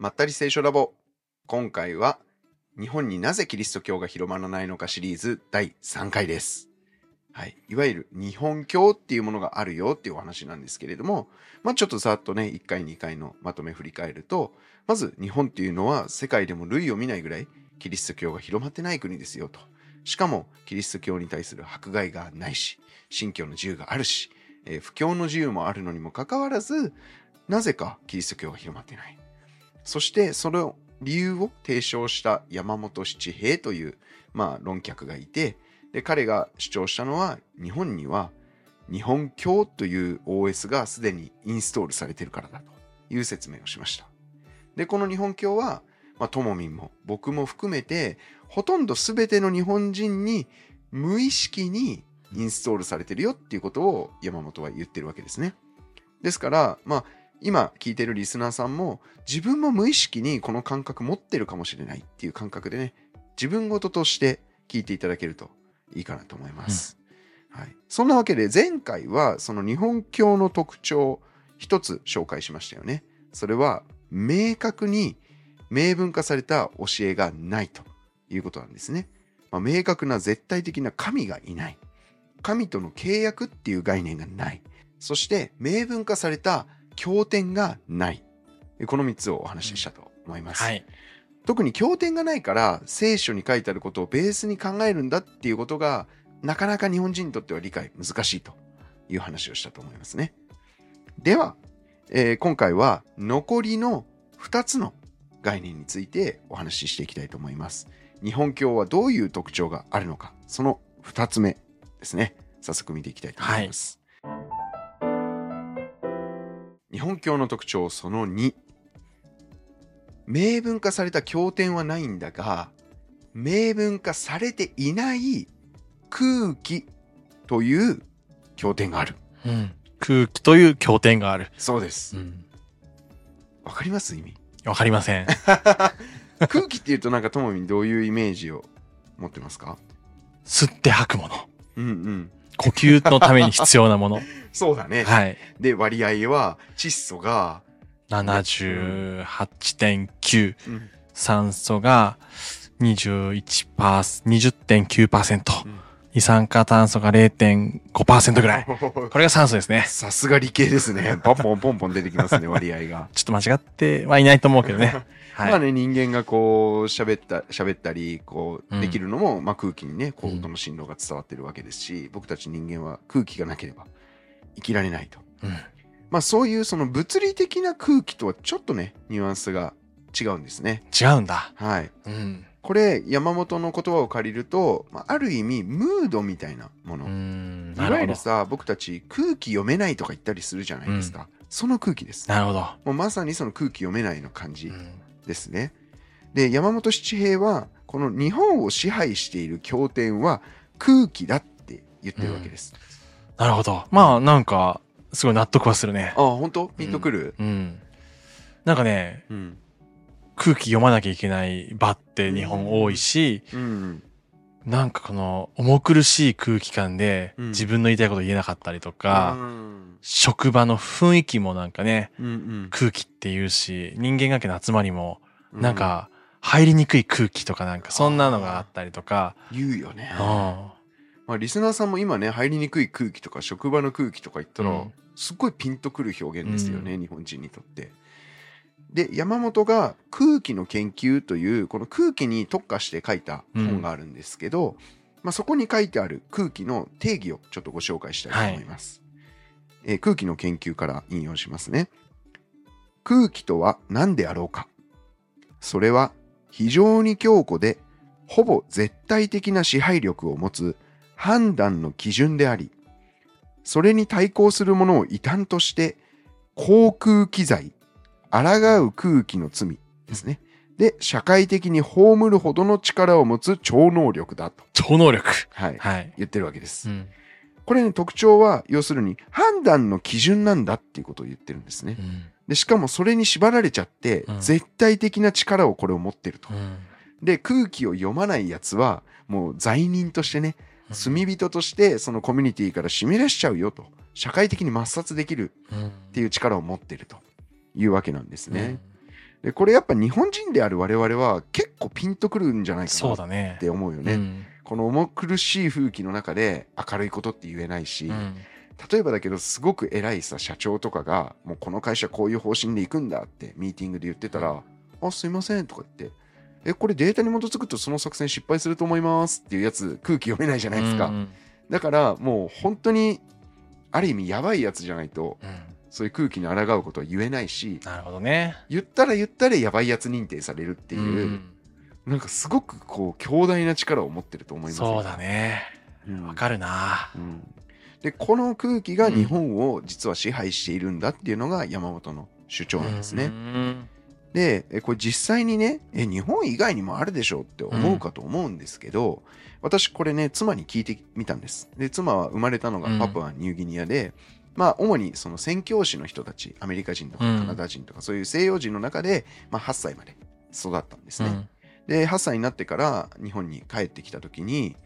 まったり聖書ラボ。今回は、日本になぜキリスト教が広まらないのかシリーズ第3回です。はい。いわゆる日本教っていうものがあるよっていうお話なんですけれども、まあちょっとざっとね、1回2回のまとめ振り返ると、まず日本っていうのは世界でも類を見ないぐらいキリスト教が広まってない国ですよと。しかもキリスト教に対する迫害がないし、信教の自由があるし、えー布教の自由もあるのにもかかわらず、なぜかキリスト教が広まってない。そしてその理由を提唱した山本七平という、まあ、論客がいてで彼が主張したのは日本には日本教という OS がすでにインストールされているからだという説明をしました。でこの日本教は、まあ、ともみんも僕も含めてほとんど全ての日本人に無意識にインストールされてるよっていうことを山本は言ってるわけですね。ですから、まあ、今聞いてるリスナーさんも自分も無意識にこの感覚持ってるかもしれないっていう感覚でね自分事として聞いていただけるといいかなと思います、はい、そんなわけで前回はその日本教の特徴一つ紹介しましたよね。それは明確に明文化された教えがないということなんですね、まあ、明確な絶対的な神がいない。神との契約っていう概念がない。そして明文化された経典がない。この3つをお話ししたと思います。はい。特に経典がないから聖書に書いてあることをベースに考えるんだっていうことがなかなか日本人にとっては理解難しいという話をしたと思いますね。では、えー今回は残りの2つの概念についてお話ししていきたいと思います。日本教はどういう特徴があるのか、その2つ目ですね。早速見ていきたいと思います。日本教の特徴その2明文化された経典はないんだが明文化されていない空気という経典があるうん。空気という経典がある。そうですうん。わかります？意味？わかりません。空気っていうとなんかともみんどういうイメージを持ってますか？吸って吐くもの。うんうん呼吸のために必要なもの。そうだね、はい。で割合は窒素が、78.9。うん酸素が21%、20.9%。うん二酸化炭素が0.5%ぐらい。これが酸素ですね。さすが理系ですねポンポンポンポン出てきますね割合が ちょっと間違ってはいないと思うけどね。はい。まあね、人間がこう喋った喋ったりこううんできるのも、まあ、空気にねこううん音の振動が伝わってるわけですし、僕たち人間は空気がなければ生きられないと、うんまあ、そういうその物理的な空気とはちょっとねニュアンスが違うんですね。違うんだ。はい、うん。これ山本の言葉を借りると、まあ、ある意味ムードみたいなもの、うん。いわゆる。さ僕たち空気読めないとか言ったりするじゃないですか、その空気です。なるほど。もうまさにその空気読めないの感じ。うんですね。で山本七平はこの日本を支配している経典は空気だって言ってるわけです。なるほど。まあ、なんか、すごい納得はするね。ああ本当？ピンとくる、うん。なんかね、うん空気読まなきゃいけない場って日本多いし、うんなんかこの重苦しい空気感でうん。自分の言いたいこと言えなかったりとか、うん。職場の雰囲気もなんかね、うんうん。空気って言うし、人間関係の集まりもうん。なんか入りにくい空気とかなんかそんなのがあったりとか、言うよね。あまあリスナーさんも今ね入りにくい空気とか職場の空気とか言ったら、うん。すっごいピンとくる表現ですよね、日本人にとって。で山本が空気の研究というこの空気に特化して書いた本があるんですけど、まあ、そこに書いてある空気の定義をちょっとご紹介したいと思います、えー空気の研究から引用しますね。空気とは何であろうか。それは非常に強固でほぼ絶対的な支配力を持つ判断の基準でありそれに対抗するものを異端として航空機材抗う空気の罪ですね。で、社会的に葬るほどの力を持つ超能力だと、超能力。はい、はい。言ってるわけです。うん。これね、特徴は、要するに判断の基準なんだっていうことを言ってるんですね。うんで、しかもそれに縛られちゃって、うん絶対的な力をこれを持ってると。うんで、空気を読まないやつは、もう罪人としてね、うん罪人としてそのコミュニティから締め出しちゃうよと。社会的に抹殺できるうんっていう力を持ってるというわけなんですね。でこれやっぱ日本人である我々は結構ピンとくるんじゃないかなっ。て思うよね。うん。この重苦しい風紀の中で明るいことって言えないし、うん。例えばだけどすごく偉いさ社長とかがもうこの会社こういう方針で行くんだってミーティングで言ってたら「あすいません」とか言って「えこれデータに基づくとその作戦失敗すると思います」っていうやつ空気読めないじゃないですか、うん。だからもう本当にある意味やばいやつじゃないとうんそういう空気に抗うことは言えないしなるほどね。言ったら言ったらやばいやつ認定されるっていう、うんなんかすごくこう強大な力を持ってると思いますそうだね。うんわかるな。うんでこの空気が日本を実は支配しているんだっていうのが山本の主張なんですね。うんでえこれ実際にねえ日本以外にもあるでしょうって思うかと思うんですけど、私これね妻に聞いてみたんです。で妻は生まれたのがうんパプアニューギニアで、まあ主にその宣教師の人たちアメリカ人とかうんカナダ人とかそういう西洋人の中で、まあ、8歳まで育ったんですね。うんで8歳になってから日本に帰ってきた時に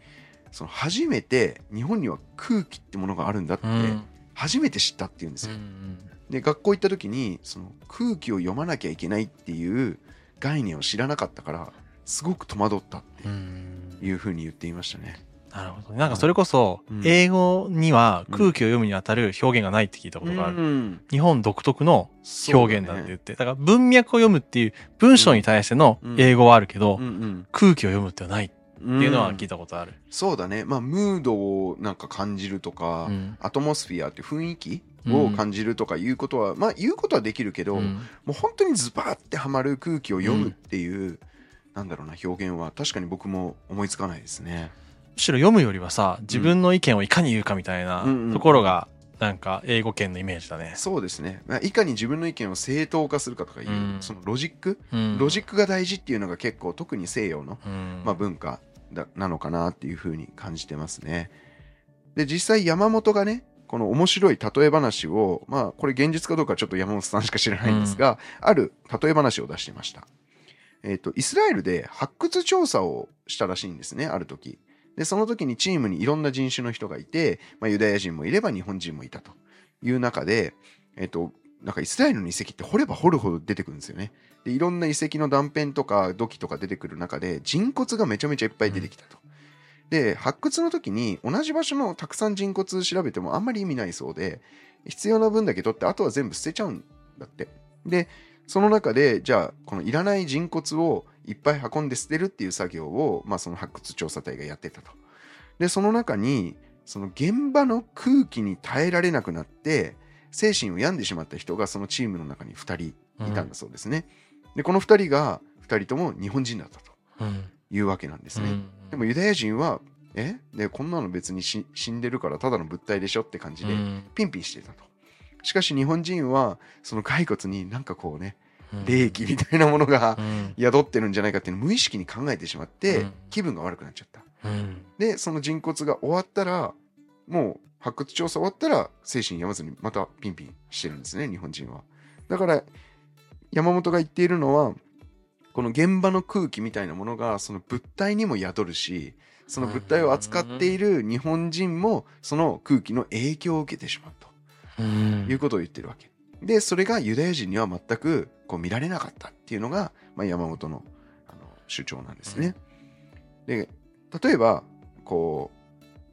その初めて日本には空気ってものがあるんだってうん初めて知ったっていうんですよ。うんで学校行った時にその空気を読まなきゃいけないっていう概念を知らなかったからすごく戸惑ったってうんいうふうに言っていましたね。なるほどね。なんかそれこそうん、英語には空気を読むにあたる表現がないって聞いたことがある。うん日本独特の表現だって言って。だから文脈を読むっていう文章に対しての英語はあるけどう、ん空気を読むってはないってうんいうのは聞いたことある。そうだね。まあムードをなんか感じるとか、うんアトモスフィアっていう雰囲気を感じるとかいうことは、まあ言うことはできるけど、うんもう本当にズバーってはまる空気を読むっていう、なんだろうな表現は確かに僕も思いつかないですね。むしろ読むよりはさ、自分の意見をいかに言うかみたいなところが、なんか英語圏のイメージだね。そうですね。まあいかに自分の意見を正当化するかとかいう、うんそのロジック、うんロジックが大事っていうのが結構特に西洋の、うんまあ、文化だなのかなっていうふうに感じてますね。で実際山本がねこの面白い例え話をまあこれ現実かどうかちょっと山本さんしか知らないんですが、ある例え話を出していました。えっ、とイスラエルで発掘調査をしたらしいんですねある時。でその時にチームにいろんな人種の人がいて、まあ、ユダヤ人もいれば日本人もいたという中で、えっ、となんかイスラエルの遺跡って掘れば掘るほど出てくるんですよね。でいろんな遺跡の断片とか土器とか出てくる中で人骨がめちゃめちゃいっぱい出てきたと。で発掘の時に同じ場所のたくさん人骨調べてもあんまり意味ないそうで必要な分だけ取ってあとは全部捨てちゃうんだって。でその中でじゃあこのいらない人骨をいっぱい運んで捨てるっていう作業を、まあ、その発掘調査隊がやってたと。でその中にその現場の空気に耐えられなくなって精神を病んでしまった人がそのチームの中に2人いたんだそうですね。でこの2人が2人とも日本人だったとうんいうわけなんですね。うんでもユダヤ人はえ？でこんなの別にし死んでるからただの物体でしょって感じでうんピンピンしてたと。しかし日本人はその骸骨になんかこうねうん霊気みたいなものがうん宿ってるんじゃないかっていうのを無意識に考えてしまってうん気分が悪くなっちゃった。うんでその人骨が終わったらもう発掘調査終わったら精神病まずにまたピンピンしてるんですね日本人は。だから山本が言っているのはこの現場の空気みたいなものがその物体にも宿るしその物体を扱っている日本人もその空気の影響を受けてしまうと。うんいうことを言ってるわけ。で、それがユダヤ人には全くこう見られなかったっていうのが、まあ、山本のあの主張なんですね。で、例えば、こ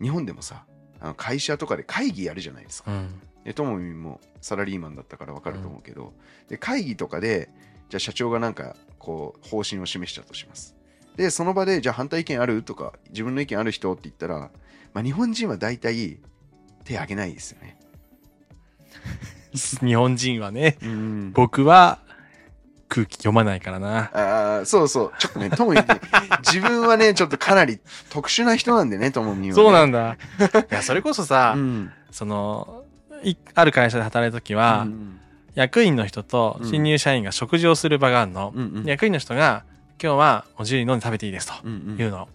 う、日本でもさ、あの会社とかで会議やるじゃないですか。うんで、ともみんもサラリーマンだったから分かると思うけど、で、会議とかで、じゃあ社長がなんか、こう、方針を示したとします。で、その場で、じゃあ反対意見あるとか、自分の意見ある人って言ったら、まあ、日本人は大体手挙げないですよね。日本人はね、うん僕は空気読まないからな。ああ、そうそう。ちょっとね、ともみんね、自分はね、ちょっとかなり特殊な人なんでね、ともみんは、ね。そうなんんだ。いや、それこそさ、うん。その、いある会社で働いた時は、うん役員の人と新入社員が食事をする場があるの。うんうんで役員の人が、今日はもう自由に飲んで食べていいですとうんうん言うの。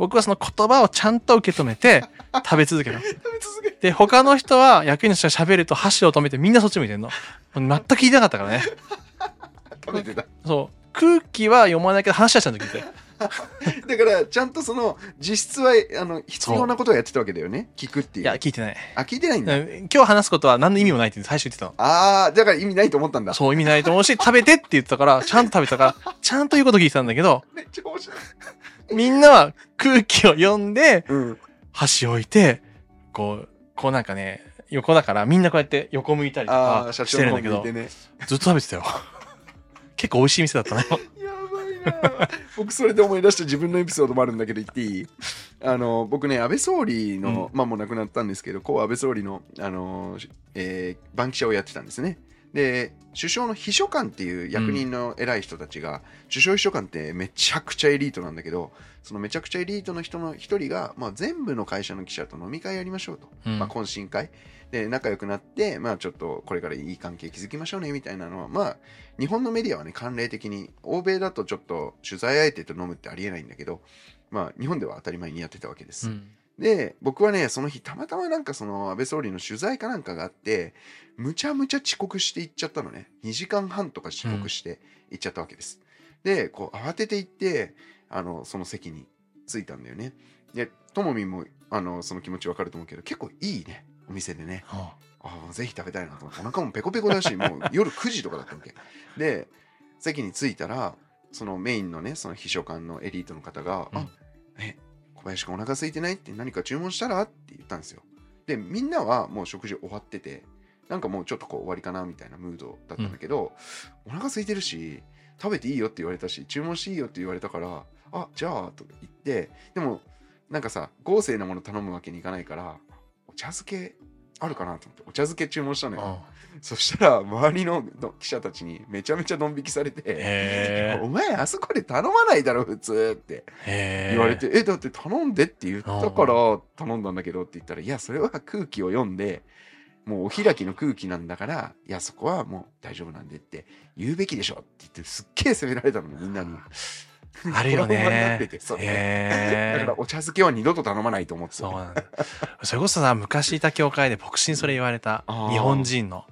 僕はその言葉をちゃんと受け止めて 食べ続けた。で、他の人は役員の人が喋ると箸を止めてみんなそっち向いてんの。全く聞いてなかったからね。食べてた。そう。空気は読まないけど話はちゃんと聞いて。だからちゃんとその実質はあの必要なことをやってたわけだよね聞くっていういや、聞いてない。あ聞いてないんだ、うん今日話すことは何の意味もないって最初言ってたの。ああだから意味ないと思ったんだそう、意味ないと思うし、食べてって言ってたから、ちゃんと食べたから、ちゃんと言うこと聞いてたんだけど、めっちゃ面白いみんなは空気を読んで、うん。箸置いて、こう、こうなんかね、横だからみんなこうやって横向いたりとああかしてるんだけどね。ずっと食べてたよ。結構美味しい店だったね。やばいな。僕それで思い出した自分のエピソードもあるんだけど言っていい？あの僕ね安倍総理の、まあもう亡くなったんですけどこう安倍総理の、あのえー番記者をやってたんですねで首相の秘書官っていう役人の偉い人たちが、首相秘書官ってめちゃくちゃエリートなんだけどそのめちゃくちゃエリートの人の一人が、まあ、全部の会社の記者と飲み会やりましょうと、うん。まあ、懇親会。で仲良くなって、まあ、ちょっとこれからいい関係築きましょうねみたいなのは、まあ、日本のメディアはね慣例的に欧米だとちょっと取材相手と飲むってありえないんだけど、まあ、日本では当たり前にやってたわけです。うんで僕はねその日たまたまなんかその安倍総理の取材かなんかがあってむちゃむちゃ遅刻して行っちゃったのね。2時間半とか遅刻して行っちゃったわけです、でこう慌てて行ってあのその席に着いたんだよね。でともみんもあのその気持ちわかると思うけど結構いいねお店でね。あ。ああぜひ食べたいなと思って。お腹もペコペコだしもう夜9時とかだったわけ。で席に着いたらそのメインのねその秘書官のエリートの方が「うん。あえ小林君お腹空いてないって何か注文したら?」って言ったんですよでみんなはもう食事終わっててなんかもうちょっとこう終わりかなみたいなムードだったんだけど、お腹空いてるし食べていいよって言われたし注文していいよって言われたからあじゃあと言ってでもなんかさ豪勢なもの頼むわけにいかないからお茶漬けあるかなと思ってお茶漬け注文したのよ、あそしたら周りのの記者たちにめちゃめちゃドン引きされてへお前あそこで頼まないだろ普通って。言われて、えだって頼んでって言ったから頼んだんだけどって言ったらいやそれは空気を読んでもうお開きの空気なんだからいやそこはもう大丈夫なんでって言うべきでしょって言ってすっげえ責められたのみんなに あるよねて。それへえだから。お茶漬けは二度と頼まないと思ってそうなんだ。それこそさ、昔いた教会で牧師にそれ言われた日本人の。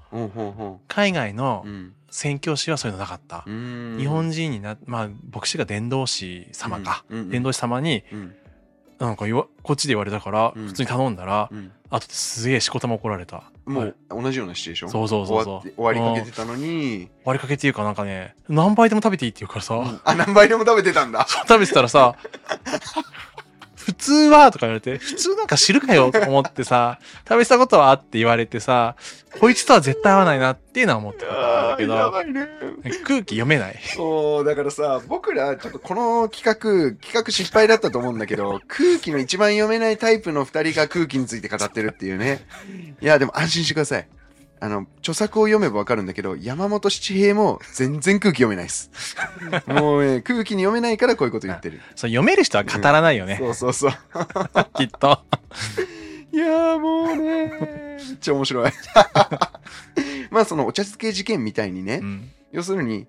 海外のうん宣教師はそういうのなかった。うん日本人にな、まあ、牧師が伝道師様か。伝道師様に、うんなんか言わ、こっちで言われたから、うん。普通に頼んだら、うん。あとですげえしこたま怒られた。もはい。う同じようなシチュエーション？そうそうそうそう。終わりかけてたのに、割りかけっていうかなんかね、何倍でも食べていいって言うからさ、うん。あ何倍でも食べてたんだ。食べてたらさ、普通はとか言われて、普通なんか知るかよと思ってさ、食べてたことはって言われてさ、こいつとは絶対合わないなっていうのは思ってた。んだけど、ね。空気読めない。そうだからさ僕らちょっとこの企画企画失敗だったと思うんだけど空気の一番読めないタイプの2人が空気について語ってるっていうね。いやでも安心してくださいあの著作を読めばわかるんだけど山本七平も全然空気読めないです。もうね空気に読めないからこういうこと言ってる。そう読める人は語らないよね、そうそうそう。きっと。いやーもうねめっちゃ面白い。まあそのお茶漬け事件みたいにね、うん。要するに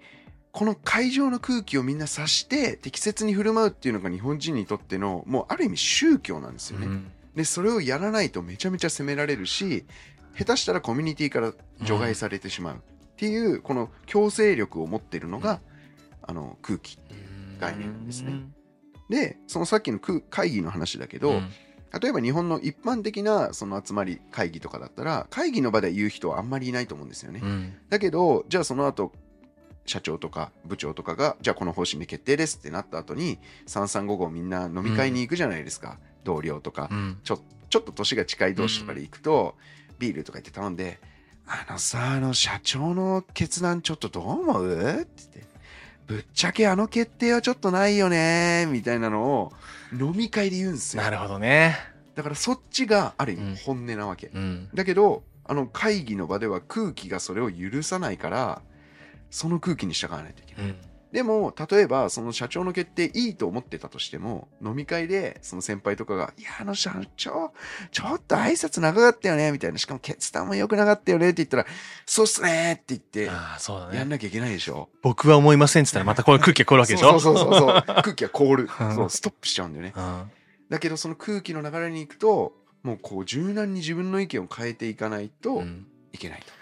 この会場の空気をみんな察して適切に振る舞うっていうのが日本人にとってのもうある意味宗教なんですよね。うん。でそれをやらないとめちゃめちゃ責められるし下手したらコミュニティから除外されてしまうっていう、この強制力を持ってるのが、あの空気概念ですね。でそのさっきの空会議の話だけど、うん。例えば日本の一般的なその集まり会議とかだったら会議の場で言う人はあんまりいないと思うんですよね。うん。だけどじゃあその後社長とか部長とかがじゃあこの方針で決定ですってなった後に3355みんな飲み会に行くじゃないですか、同僚とか、うん。ちょちょっと年が近い同士とかで行くと、ビールとか言って頼んで「あのさあの社長の決断ちょっとどう思う?」って言って「ぶっちゃけあの決定はちょっとないよね」みたいなのを飲み会で言うんですよなるほどね。だからそっちがある意うん味本音なわけ、うん。だけどあの会議の場では空気がそれを許さないからその空気に従わないといけない、うんでも例えばその社長の決定いいと思ってたとしても飲み会でその先輩とかが「いやあの社長ちょっと挨拶長かったよね」みたいなしかも決断も良くなかったよねって言ったら「そうっすね」って言ってああ、そうだね。やんなきゃいけないでしょ。僕は思いませんって言ったらまたこういう空気が来るわけでしょ？そうそうそうそう 空気が凍るうんそうストップしちゃうんだよね。うんだけどその空気の流れに行くともうこう柔軟に自分の意見を変えていかないとうんいけないと。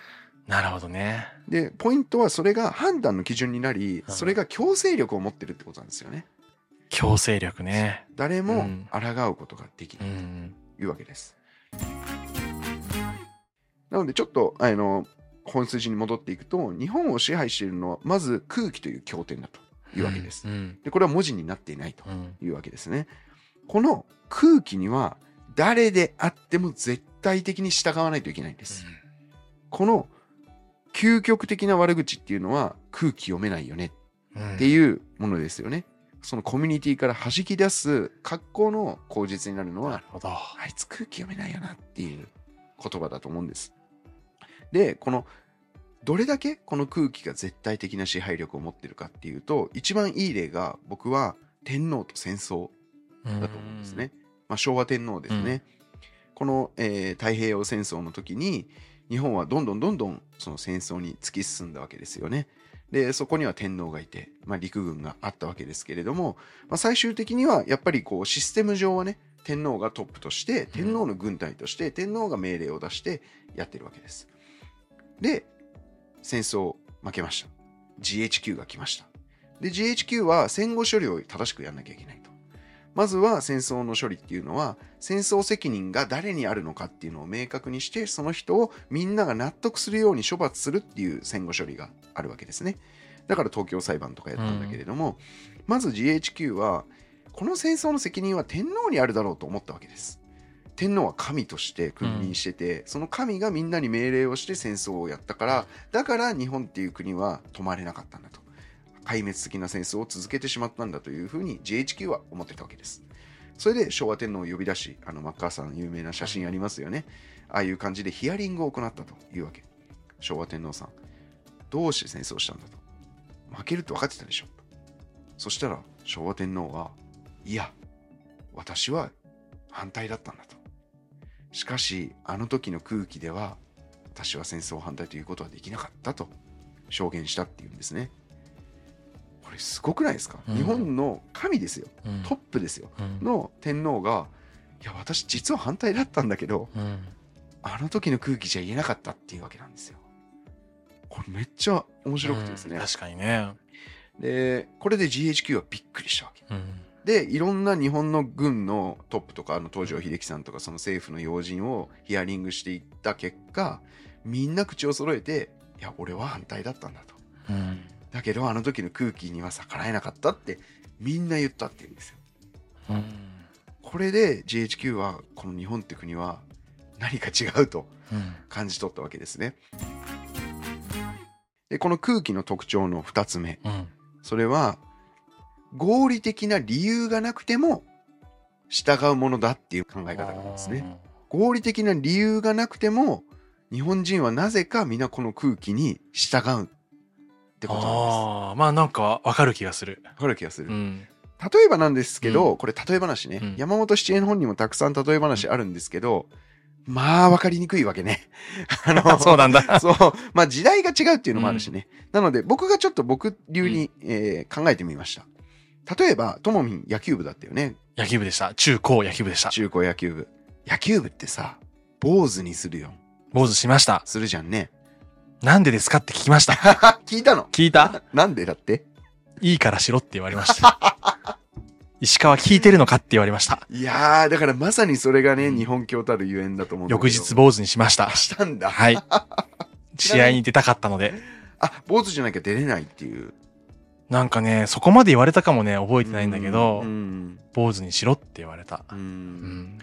なるほどね。でポイントはそれが判断の基準になりうんそれが強制力を持ってるってことなんですよね。強制力ね。誰もうん抗うことができうないん。というわけです。なのでちょっとあの本筋に戻っていくと日本を支配しているのはまず空気という経典だというわけです。うん。でこれは文字になっていないとうん。いうわけですね。この空気には誰であっても絶対的に従わないといけないんです。この究極的な悪口っていうのは空気読めないよねうん。っていうものですよね。そのコミュニティから弾き出す格好の口実になるのは。あいつ空気読めないよなっていう言葉だと思うんです。で、このどれだけこの空気が絶対的な支配力を持ってるかっていうと一番いい例が僕は天皇と戦争だと思うんですね。まあ、昭和天皇ですね。この、えー太平洋戦争の時に日本はどんどんどんどんその戦争に突き進んだわけですよね。でそこには天皇がいて、まあ、陸軍があったわけですけれども、まあ、最終的にはやっぱりこうシステム上はね天皇がトップとして天皇の軍隊として天皇が命令を出してやってるわけです。で戦争負けました。GHQ が来ました。で GHQ は戦後処理を正しくやんなきゃいけない。まずは戦争の処理っていうのは戦争責任が誰にあるのかっていうのを明確にしてその人をみんなが納得するように処罰するっていう戦後処理があるわけですね。だから東京裁判とかやったんだけれども、まず GHQ はこの戦争の責任は天皇にあるだろうと思ったわけです。天皇は神として君臨してて、その神がみんなに命令をして戦争をやったからだから日本っていう国は止まれなかったんだと。壊滅的な戦争を続けてしまったんだというふうに GHQ は思ってたわけです。それで昭和天皇を呼び出し、あのマッカーサーの有名な写真ありますよね。ああいう感じでヒアリングを行ったというわけ。昭和天皇さん、どうして戦争したんだと。負けるって分かってたでしょ。そしたら昭和天皇は、いや、私は反対だったんだと。しかし、あの時の空気では、私は戦争反対ということはできなかったと証言したっていうんですね。これすごくないですか、うん日本の神ですよ。うんトップですよ。うんの天皇が、いや、私実は反対だったんだけど、うんあの時の空気じゃ言えなかったっていうわけなんですよ。これめっちゃ面白くてですねうん。確かにね。で、これで GHQ はびっくりしたわけ。うんで、いろんな日本の軍のトップとか、あの東条英機さんとか、その政府の要人をヒアリングしていった結果、みんな口を揃えて、いや、俺は反対だったんだと。うんだけど、あの時の空気には逆らえなかったって、みんな言ったって言うんですよ。うんこれで GHQ は、この日本って国は何か違うとうん感じ取ったわけですね。で、この空気の特徴の2つ目。うんそれは、合理的な理由がなくても従うものだっていう考え方なんですね。合理的な理由がなくても、日本人はなぜか皆この空気に従うってことなんです。ああ、まあなんかわかる気がする。わかる気がする。うん。例えばなんですけど、これ例え話ね、うん山本七恵の本にもたくさん例え話あるんですけど、まあ分かりにくいわけね。あの そうなんだ。そう。まあ時代が違うっていうのもあるしね。なので僕がちょっと僕流に、えー考えてみました。例えば、ともみん野球部だったよね。野球部でした。中高野球部でした。中高野球部。野球部ってさ、坊主にするよ。坊主しました。するじゃんね。なんでですかって聞きました。聞いたの？聞いた？なんでだって？いいからしろって言われました。石川聞いてるのかって言われました。いやー、だからまさにそれがね、うん日本教たるゆえんだと思うん翌日坊主にしました。したんだ？はい。試合に出たかったので。あ、坊主じゃなきゃ出れないっていう。なんかね、そこまで言われたかもね、覚えてないんだけどう、ん。坊主にしろって言われた。う。うんん。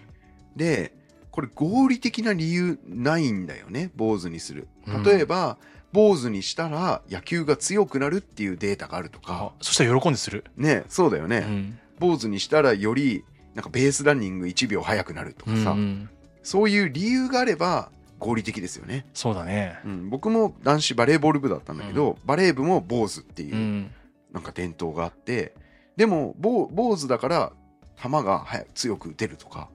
で、これ合理的な理由ないんだよね、坊主にするう。ん例えば、坊主にしたら野球が強くなるっていうデータがあるとあか、そしたら喜んでする。ね、そうだよね。うん。坊主にしたらより、なんかベースランニング1秒速くなるとかさ、うんそういう理由があれば合理的ですよね。そうだね。うん、僕も男子バレーボール部だったんだけど、バレー部も坊主っていうう、ん。なんか伝統があって、でも、坊坊主だから球が強く打てるとか、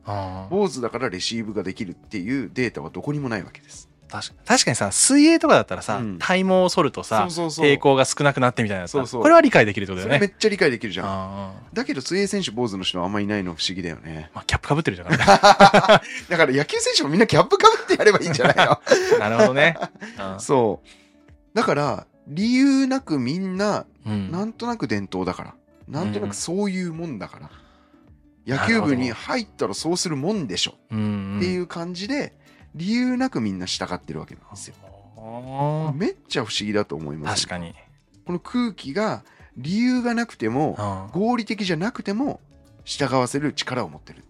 坊主だからレシーブができるっていうデータはどこにもないわけです。確か確かにさ、水泳とかだったらさ、うん体毛を剃るとさ、抵抗が少なくなってみたいなさそうそうこれは理解できるってことだよね。めっちゃ理解できるじゃん。だけど水泳選手坊主の人はあんまりいないの不思議だよね。まあ、キャップかぶってるじゃん。だから野球選手もみんなキャップかぶってやればいいんじゃないの？なるほどね。うんそう。だから、理由なくみんな、うんなんとなく伝統だから。なんとなくそういうもんだから、野球部に入ったらそうするもんでしょうん。っていうう感じで理由なくみんな従ってるわけなんですよ。ん。めっちゃ不思議だと思います確かに。この空気が理由がなくてもうん合理的じゃなくても従わせる力を持ってるって。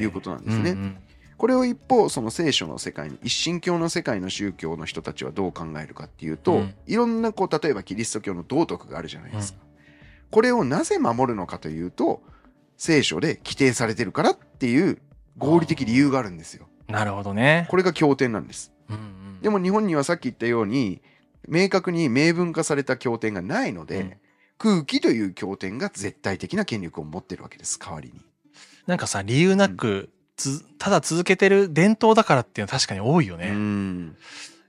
いうことなんですね。うんうんこれを一方その聖書の世界に一神教の世界の宗教の人たちはどう考えるかっていうと、うんいろんなこう例えばキリスト教の道徳があるじゃないですか、これをなぜ守るのかというと聖書で規定されてるからっていう合理的理由があるんですよ。なるほどね。これが経典なんです。うんうん。でも日本にはさっき言ったように明確に明文化された経典がないので、うん。空気という経典が絶対的な権力を持ってるわけです代わりに。なんかさ、理由なく、つただ続けてる伝統だからっていうのは確かに多いよね。うん。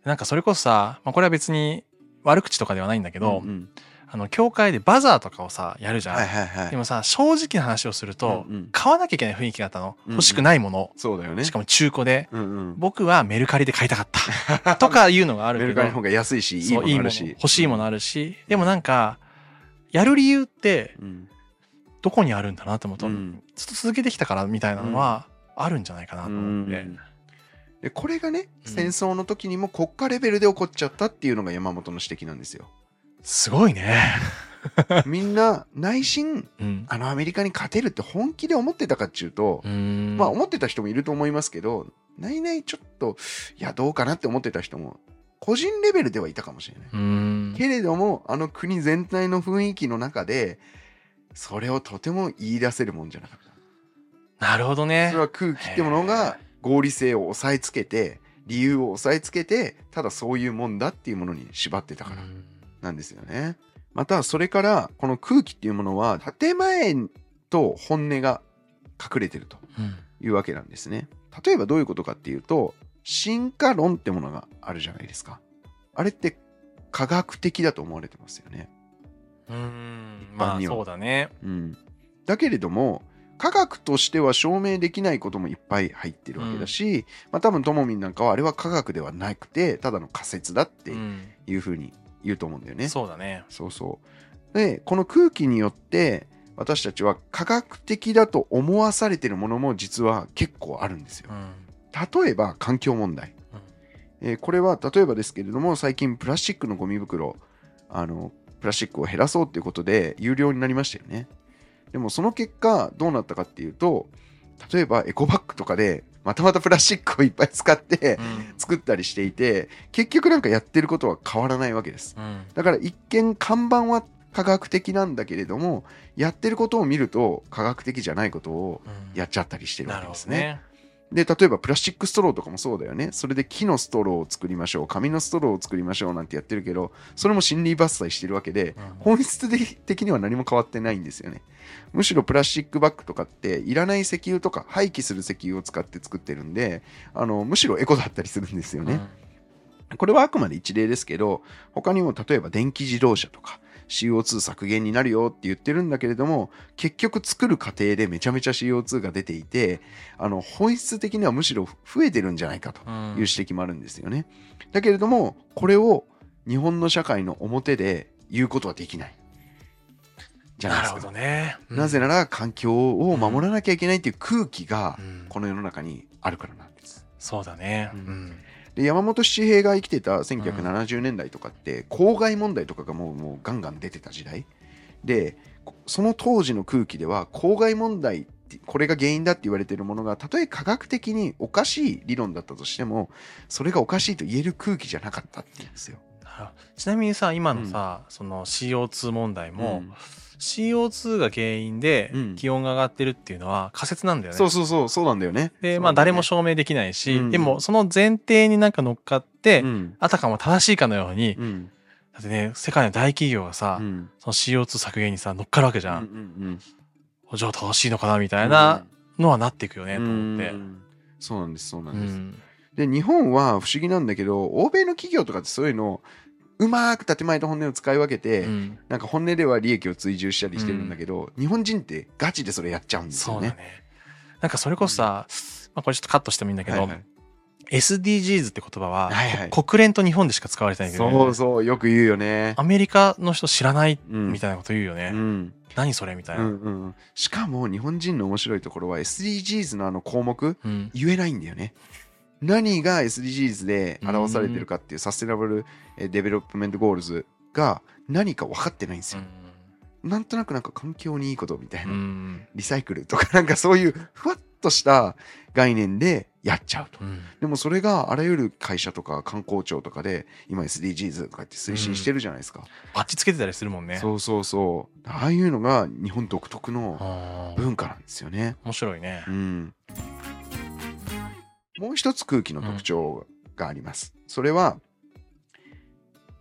なんかそれこそさ、まあ、これは別に悪口とかではないんだけど、うんうんあの、教会でバザーとかをさ、やるじゃん。はいはいはいでもさ、正直な話をすると、うんうん買わなきゃいけない雰囲気があったの。うんうん欲しくないもの。そうだよねしかも中古で。うんうん僕はメルカリで買いたかった。とかいうのがあるけど。メルカリの方が安いし、いいものあるし。欲しいものあるし。でもなんか、やる理由ってうん。どこにあるんだなと思うと、うんずっと続けてきたからみたいなのはあるんじゃないかなと思って。うんでこれがね、うん戦争の時にも国家レベルで起こっちゃったっていうのが山本の指摘なんですよ。すごいね。みんな内心、うん。あのアメリカに勝てるって本気で思ってたかっていうと、まあ思ってた人もいると思いますけど、ないないちょっと、いやどうかなって思ってた人も、個人レベルではいたかもしれない。けれども、あの国全体の雰囲気の中で、それをとても言い出せるもんじゃなかった。なるほどねそれ。は空気ってものが合理性を抑えつけて理由を抑えつけてただそういうもんだっていうものに縛ってたからうんなんですよね。またそれからこの空気っていうものは建前と本音が隠れてるとうんいうわけなんですね。例えばどういうことかっていうと進化論ってものがあるじゃないですか。あれって科学的だと思われてますよね。うーん。まあそうだね。うん、だけれども科学としては証明できないこともいっぱい入ってるわけだし、まあ多分ともみんなんかはあれは科学ではなくてただの仮説だってうんいうふうに言うと思うんだよね。そうだね。そうそうでこの空気によって私たちは科学的だと思わされてるものも実は結構あるんですよう。ん。例えば環境問題。えーこれは例えばですけれども最近プラスチックのゴミ袋あのプラスチックを減らそうっていうことで有料になりましたよねでもその結果どうなったかっていうと例えばエコバッグとかでまたまたプラスチックをいっぱい使ってうん。作ったりしていて結局なんかやってることは変わらないわけです。うん。だから一見看板は科学的なんだけれどもやってることを見ると科学的じゃないことをうん。やっちゃったりしてるわけですね。で、例えばプラスチックストローとかもそうだよね。それで木のストローを作りましょう、紙のストローを作りましょうなんてやってるけど、それも森林伐採してるわけで、うん本質的には何も変わってないんですよね。むしろプラスチックバッグとかって、いらない石油とか廃棄する石油を使って作ってるんで、あの、むしろエコだったりするんですよね。これはあくまで一例ですけど、他にも例えば電気自動車とか CO2 削減になるよって言ってるんだけれども、結局作る過程でめちゃめちゃ CO2 が出ていて、あの本質的にはむしろ増えてるんじゃないかとうんいう指摘もあるんですよね。だけれども、これを日本の社会の表で言うことはできない。じゃないなるほですか。どね。うんなぜなら環境を守らなきゃいけないっていう空気がうんこの世の中にあるからなんです。そうだね。ううんんで山本七平が生きてた1970年代とかって、公害問題とかがもうもうガンガン出てた時代。でこその当時の空気では公害問題ってこれが原因だって言われているものがたとえ科学的におかしい理論だったとしてもそれがおかしいと言える空気じゃなかったって言うんですよ。あちなみにさ、今のさ、その CO2 問題も、うん CO2 が原因でうん気温が上がってるっていうのは仮説なんだよね。そうそうそうそうなんだよね。で、まあ誰も証明できないし、うんでもその前提になんか乗っかって、うんあたかも正しいかのように、うんだってね、世界の大企業がさ、うんその CO2 削減にさ、乗っかるわけじゃ。うんんじゃあ正しいのかなみたうんいなのはなっていくよね、と思ってう。んそうなんですそうなです。うんん。で日本は不思議なんだけど欧米の企業とかってそういうのをうまーく建前と本音を使い分けて、うんなんか本音では利益を追従したりしてるんだけど、日本人ってガチでそれやっちゃうんですよね。ね。なんかそれこそさ、まあこれちょっとカットしてもいいんだけど、はいはい SDGs って言葉は、はいはいこ国連と日本でしか使われてないけど、そうそうよく言うよね。アメリカの人知らない？うんみたいなこと言うよね。うん何それみたいな。うんうん、しかも日本人の面白いところは SDGs のあの項目うん。言えないんだよね。何が SDGs で表されてるかっていう sustainable え development goals が何か分かってないんですよ。なんとなくなんか環境にいいことみたいな、うん。リサイクルとかなんかそういうふわっとした概念でやっちゃうと。うん。でもそれがあらゆる会社とか観光庁とかで今 SDGs とかって推進してるじゃないですか。バッチつけてたりするもんね。そうそうそう。ああいうのが日本独特の文化なんですよね。面白いねう。ん。もう一つ空気の特徴があります。それは、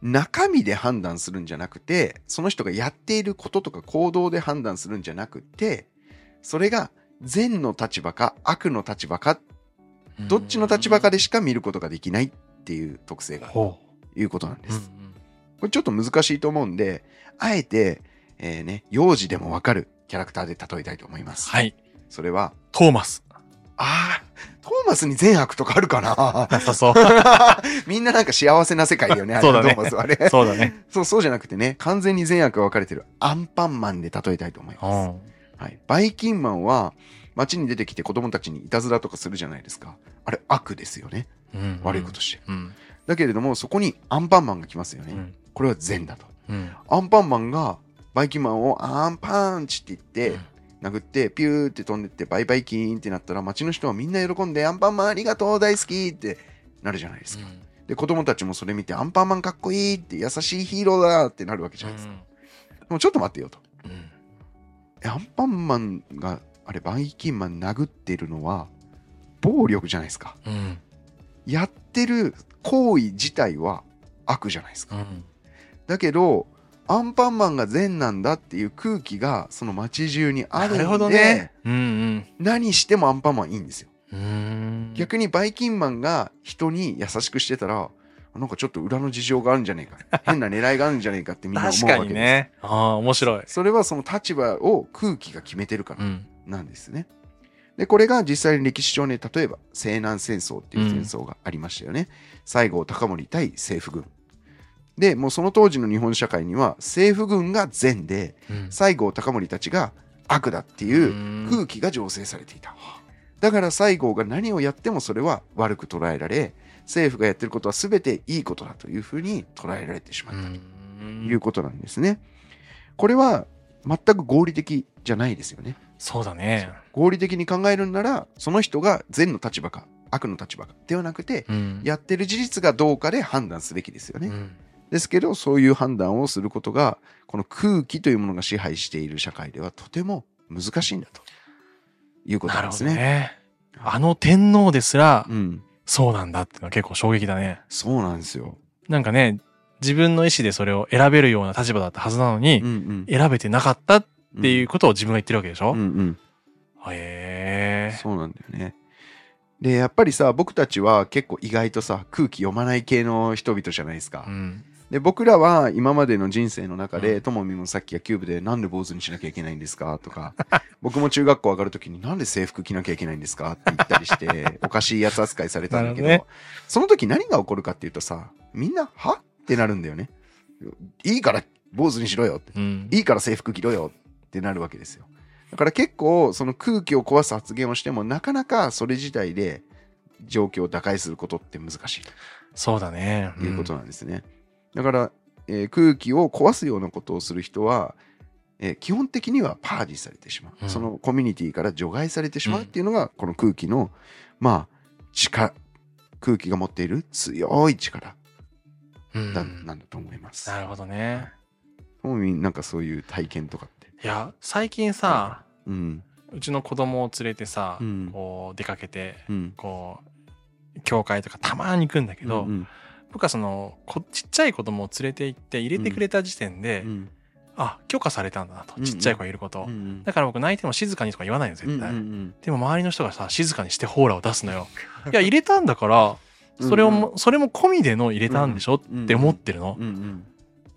中身で判断するんじゃなくて、その人がやっていることとか行動で判断するんじゃなくて、それが善の立場か悪の立場か、どっちの立場かでしか見ることができないっていう特性があるほということなんでう。うんす。これちょっと難しいと思うんで、あえて、えーね、幼児でもわかるキャラクターで例えたいと思います。はい。それは、トーマス。ああ、トーマスに善悪とかあるかななさそう。みんななんか幸せな世界だよね、あれそうだねトーマスはね。そうだね。そう、そうじゃなくてね、完全に善悪が分かれてるアンパンマンで例えたいと思います。うん。はい。バイキンマンは、街に出てきて子供たちにいたずらとかするじゃないですか。あれ、悪ですよね。うん悪いことして。うん。だけれども、そこにアンパンマンが来ますよね。うん。これは善だと。うん。アンパンマンが、バイキンマンをアンパンチって言って、殴って、ピューって飛んでって、バイバイキーンってなったら、街の人はみんな喜んで、アンパンマンありがとう、大好きってなるじゃないですか。で、子供たちもそれ見て、アンパンマンかっこいいって、優しいヒーローだってなるわけじゃないですか。でもちょっと待ってよと。うん。えアンパンマンが、あれ、バイキンマン殴ってるのは、暴力じゃないですか。うん。やってる行為自体は悪じゃないですか。うん。だけど、アンパンマンが善なんだっていう空気がその街中にあるんで、なるほどね。うん何してもアンパンマンいいんですよ。うん。うん。逆にバイキンマンが人に優しくしてたら、なんかちょっと裏の事情があるんじゃねえか。変な狙いがあるんじゃねえかってみんな思確かうわけです。にね。ああ、面白い。それはその立場を空気が決めてるからうん。なんですね。で、これが実際に歴史上ね、例えば西南戦争っていう戦争がありましたよね。西郷隆盛対政府軍。で、もうその当時の日本社会には政府軍が善で、うん西郷隆盛たちが悪だっていう空気が醸成されていた。だから西郷が何をやってもそれは悪く捉えられ、政府がやってることは全ていいことだというふうに捉えられてしまったということなんですね。これは全く合理的じゃないですよね。そうだね。合理的に考えるんなら、その人が善の立場か悪の立場かではなくて、うん。やってる事実がどうかで判断すべきですよね。うん。ですけど、そういう判断をすることが、この空気というものが支配している社会ではとても難しいんだということなんですね。どね。あの天皇ですらう、ん。そうなんだってのは結構衝撃だね。そうなんですよ。なんかね、自分の意思でそれを選べるような立場だったはずなのに、うん選べてなかったっうん。ていうことを自分が言ってるわけでしょ、うんうん。へえ。そうなんだよね。で、やっぱりさ、僕たちは結構意外とさ、空気読まない系の人々じゃないですか。うん。で、僕らは今までの人生の中で、うんともみもさっき野球部でなんで坊主にしなきゃいけないんですか？とか、僕も中学校上がるときになんで制服着なきゃいけないんですか？って言ったりして、おかしいやつ扱いされたんだけど、なるほその時何が起こるかっていうとさ、みんな、は？ってなるんだよね。いいから坊主にしろよって。うん。いいから制服着ろよってなるわけですよ。だから結構その空気を壊す発言をしてもなかなかそれ自体で状況を打開することって難しいそうだね。ということなんですね。だから、えー空気を壊すようなことをする人は、えー基本的にはパージされてしまう、うんそのコミュニティから除外されてしまうっていうのがこの空気のまあ力空気が持っている強い力うん。だ、なんだと思います。なるほどね。ともみんなんかそういう体験とかって？いや、最近さ、うん。うちの子供を連れてさ、うんこう出かけて、うん。こう、教会とかたまに行くんだけど、うん僕はそのこちっちゃい子供を連れて行って入れてくれた時点で、うん。あ許可されたんだなと、うんちっちゃい子がいること、うんうん。だから僕泣いても静かにとか言わないの絶対、うんうんでも周りの人がさ静かにしてホーラを出すのよ。いや入れたんだからうんそれをも、それも込みでの入れたんでしょ、うんって思ってるの、うんうん。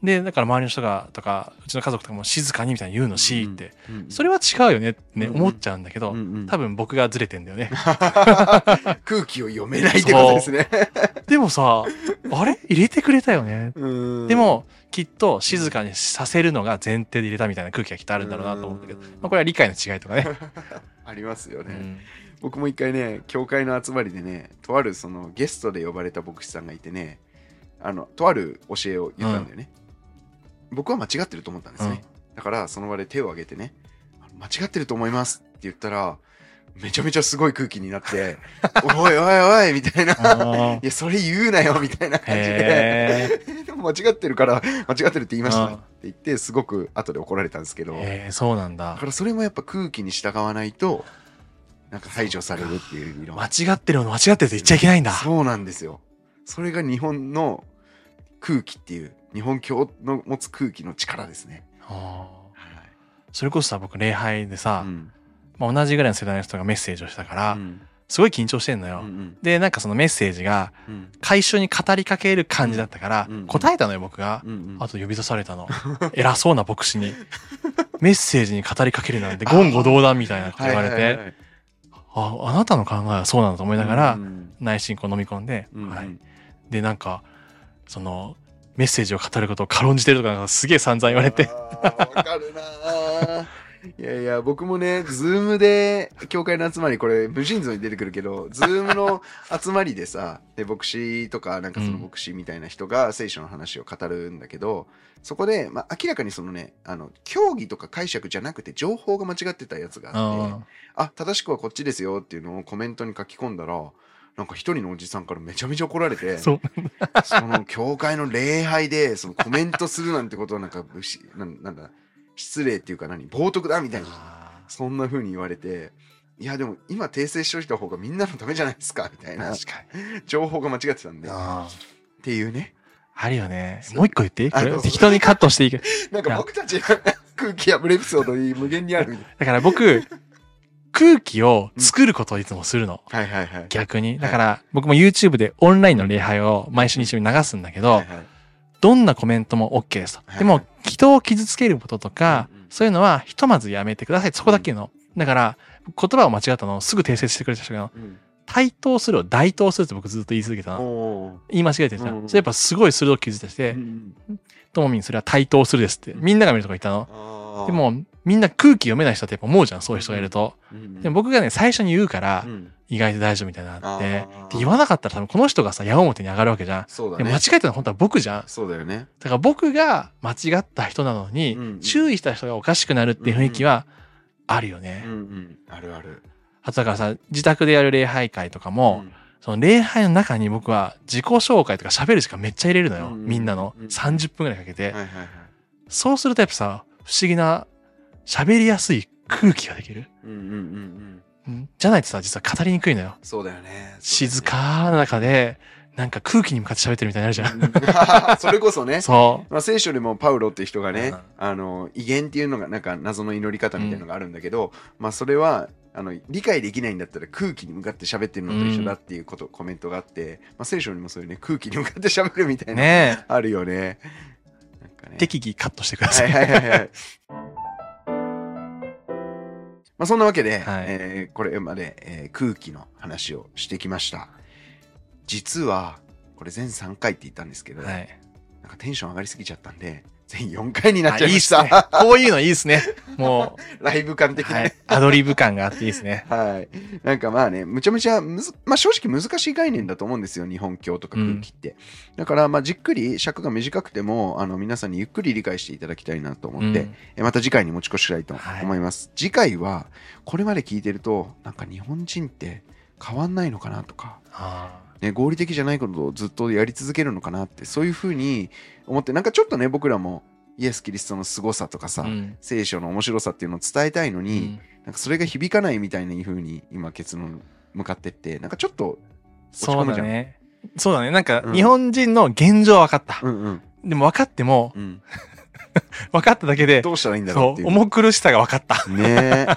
でだから周りの人がとかうちの家族とかも静かにみたいに言うのしって、うんそれは違うよねってね、うん思っちゃうんだけど、うんうん。多分僕がずれてんだよね。空気を読めないってことですね。でもさあれ？入れてくれたよね。うんで、も、きっと静かにさせるのが前提で入れたみたいな空気がきっとあるんだろうなと思ったけど、うんまあ、これは理解の違いとかね。ありますよね。うん僕も一回ね、教会の集まりでね、とあるそのゲストで呼ばれた牧師さんがいてね、あの、とある教えを言ったんだよね。僕は間違ってると思ったんですね。だから、その場で手を挙げてね、間違ってると思いますって言ったら、めちゃめちゃすごい空気になって、おいおいおいみたいな。あいや、それ言うなよみたいな感じで、へ でも間違ってるから、間違ってるって言いましたうんって言って、すごく後で怒られたんですけど、そうなんだか。らそれもやっぱ空気に従わないと、なんか排除されるっていう理論。間違ってるもの間違ってると言っちゃいけないんだ。そうなんですよ。それが日本の空気っていう、日本教の持つ空気の力ですね。あーはそれこそさ、僕礼拝でい。さ、うんまあ、同じぐらいの世代の人がメッセージをしたから、うん。すごい緊張してんのよ。うんで、なんかそのメッセージが、うん。会所に語りかける感じだったから、うん。答えたのよ、僕が。うんうん。あと呼び出されたの。偉そうな牧師に。メッセージに語りかけるなんて言語道断みたいなこと言われて、はいはいはいあ、あなたの考えはそうなんだと思いながら、うん内心こう飲み込んで、うんうん。はい。で、なんか、その、メッセージを語ることを軽んじてるとかすげえ散々言われて、わかるなーいやいや、僕もね、ズームで、教会の集まり、これ、無尽蔵に出てくるけど、ズームの集まりでさ、で、牧師とか、なんかそのうん。牧師みたいな人が聖書の話を語るんだけど、そこで、まあ、明らかにそのね、あの、教義とか解釈じゃなくて、情報が間違ってたやつがあって、あ、正しくはこっちですよっていうのをコメントに書き込んだら、なんか一人のおじさんからめちゃめちゃ怒られて、その教会の礼拝でそのコメントするなんてことはなんかなんだ失礼っていうか何？冒涜だみたいな。あそんな風に言われていやでも今訂正しといた方がみんなのためじゃないですかみたいーな。確かに。情報が間違ってたんで。っていうね。あるよね。もう一個言っていい？適当にカットしていいけど。なんか僕たち空気破るエピソードに無限にある。だから僕、空気を作ることをいつもするの。はいはいはい。逆に。だから、僕も YouTube でオンラインの礼拝を毎週日曜日流すんだけど、はいはいどんなコメントも OK ですと。はいでも、人を傷つけることとかそういうのはひとまずやめてください。そこだけの。だから、言葉を間違ったのをすぐ訂正してくれた人が、うん対等するを大等するって僕ずっと言い続けたの。言い間違えてるじゃうんん。それやっぱすごい鋭く気づいててう、んともみんそれは対等するですって。みんなが見るとこ言ったの。でも、みんな空気読めない人ってやっぱ思うじゃん、そういう人がいると。うんでも僕がね、最初に言うからう、ん意外と大丈夫みたいなのあってで言わなかったら多分この人がさ、矢面に上がるわけじゃん。そうだねで間違えてるのは本当は僕じゃん。そうだよねだから僕が間違った人なのに、注意した人がおかしくなるっていう雰囲気はあるよね。うんうんあるあるあとだからさ、自宅でやる礼拝会とかも、その礼拝の中に僕は自己紹介とか喋る時間めっちゃ入れるのよ。みんなのうん30分くらいかけて。はいはいはいそうするとやっぱさ、不思議な喋りやすい空気ができる？うんうんうんうんうん？じゃないとさ、実は語りにくいのよ。そうだよね静かな中で、なんか空気に向かって喋ってるみたいになるじゃん。う んそれこそねそまあ、聖書でもパウロって人がね、うんあの威厳っていうのがなんか謎の祈り方みたいなのがあるんだけど、まあそれはあの理解できないんだったら空気に向かって喋ってるのと一緒だっていうこと、コメントがあって、まあ、聖書にもそういうね空気に向かって喋るみたう。いな、ねあるよね。なんかねえ。適宜カットしてくださ。はいいはいはいはい。まあそんなわけで、はいえーこれまで、えー空気の話をしてきました。実は、これ全3回って言ったんですけど、はい。なんかテンション上がりすぎちゃったんで、全4回になっあちゃいました。いいっすね。こういうのいいっすね。も ライブ感う、的なねはい。。アドリブ感があっていいですね。はい。なんかまあね、むちゃむちゃむず、まあ正直難しい概念だと思うんですよ、日本教とか空気って。だからまあじっくり尺が短くても、あの皆さんにゆっくり理解していただきたいなと思って、うんえまた次回に持ち越したいと思います。次回は、これまで聞いてると、なんか日本人って変わんないのかなとか、あね、合理的じゃないことをずっとやり続けるのかなって、そういうふうに思って、なんかちょっとね、僕らもイエス・キリストの凄さとかさ、ーうん聖書の面白さっていうのを伝えたいのに、うんなんかそれが響かないみたいな風に今結論向かってって、なんかちょっと落ちそう込むじゃん。だね。そうだね。なんかう、ん日本人の現状は分かった。うんうんでも分かっても、うん。分かっただけで、どうしたらいいんだろうそう、っていう。重苦しさが分かった。ねえ。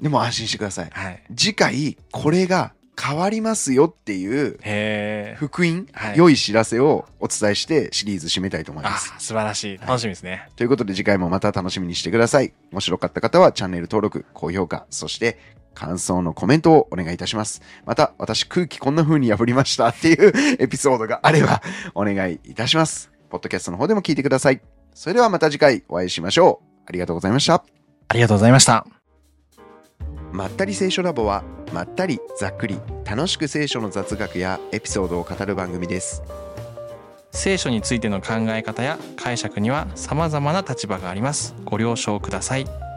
でも安心してください。はい。次回、これが変わりますよっていう。福音、はい良い知らせをお伝えしてシリーズ締めたいと思いあます。素晴らしい。楽しみですね。ということで次回もまた楽しみにしてください。面白かった方はチャンネル登録、高評価、そして感想のコメントをお願いいたします。また、私空気こんな風に破りましたっていうエピソードがあればお願いいたします。ポッドキャストの方でも聞いてください。それではまた次回お会いしましょう。ありがとうございました。ありがとうございました。まったり聖書ラボは、まったりざっくり楽しく聖書の雑学やエピソードを語る番組です。聖書についての考え方や解釈には様々な立場があります。ご了承ください。